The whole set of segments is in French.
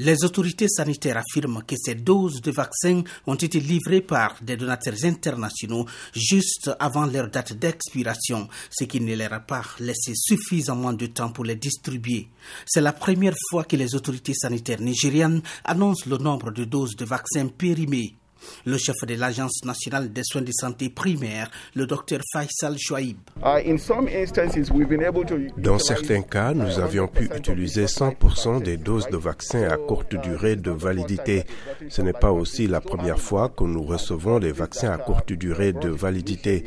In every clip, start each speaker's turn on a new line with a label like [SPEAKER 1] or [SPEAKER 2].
[SPEAKER 1] Les autorités sanitaires affirment que ces doses de vaccins ont été livrées par des donateurs internationaux juste avant leur date d'expiration, ce qui ne leur a pas laissé suffisamment de temps pour les distribuer. C'est la première fois que les autorités sanitaires nigérianes annoncent le nombre de doses de vaccins périmés. Le chef de l'Agence nationale des soins de santé primaire, le docteur Faisal Chouaib.
[SPEAKER 2] Uh,
[SPEAKER 3] Dans certains cas, nous avions pu utiliser 100% des doses de vaccins à courte durée de validité. Ce n'est pas aussi la première fois que nous recevons des vaccins à courte durée de validité.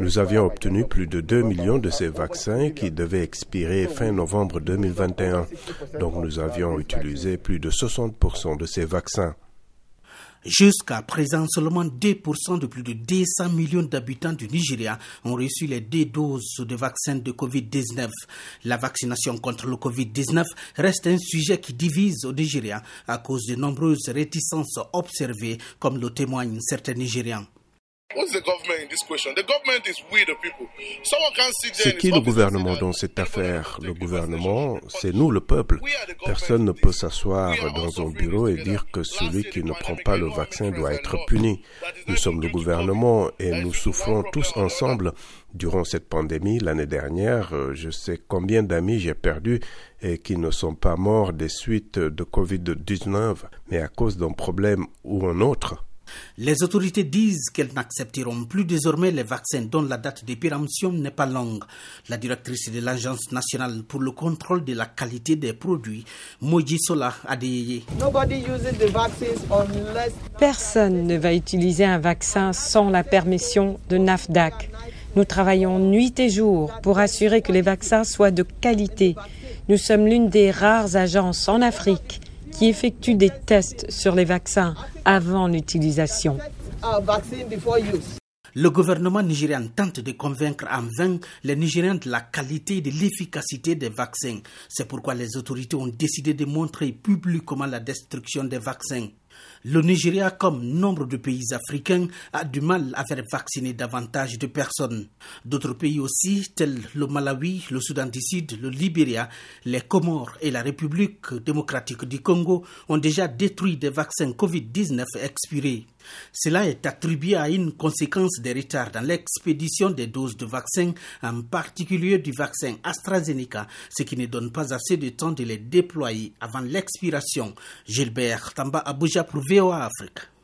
[SPEAKER 3] Nous avions obtenu plus de 2 millions de ces vaccins qui devaient expirer fin novembre 2021. Donc nous avions utilisé plus de 60% de ces vaccins.
[SPEAKER 1] Jusqu'à présent, seulement 2% de plus de 200 millions d'habitants du Nigeria ont reçu les deux doses de vaccins de Covid-19. La vaccination contre le Covid-19 reste un sujet qui divise au Nigeria à cause de nombreuses réticences observées, comme le témoignent certains Nigérians.
[SPEAKER 3] C'est qui le gouvernement dans cette affaire? Le gouvernement, c'est nous le peuple. Personne ne peut s'asseoir dans un bureau et dire que celui qui ne prend pas le vaccin doit être puni. Nous sommes le gouvernement et nous souffrons tous ensemble. Durant cette pandémie, l'année dernière, euh, je sais combien d'amis j'ai perdus et qui ne sont pas morts des suites de Covid-19, mais à cause d'un problème ou un autre.
[SPEAKER 1] Les autorités disent qu'elles n'accepteront plus désormais les vaccins dont la date d'épéremption n'est pas longue. La directrice de l'Agence nationale pour le contrôle de la qualité des produits, Moji Sola Adeyeye.
[SPEAKER 4] Personne ne va utiliser un vaccin sans la permission de NAFDAC. Nous travaillons nuit et jour pour assurer que les vaccins soient de qualité. Nous sommes l'une des rares agences en Afrique qui effectue des tests sur les vaccins avant l'utilisation.
[SPEAKER 1] Le gouvernement nigérian tente de convaincre en vain les Nigériens de la qualité et de l'efficacité des vaccins. C'est pourquoi les autorités ont décidé de montrer publiquement la destruction des vaccins. Le Nigeria, comme nombre de pays africains, a du mal à faire vacciner davantage de personnes. D'autres pays aussi, tels le Malawi, le Soudan du Sud, le Libéria, les Comores et la République démocratique du Congo, ont déjà détruit des vaccins Covid-19 expirés. Cela est attribué à une conséquence des retards dans l'expédition des doses de vaccins, en particulier du vaccin AstraZeneca, ce qui ne donne pas assez de temps de les déployer avant l'expiration. Gilbert Tamba Abuja pour VOA Afrique.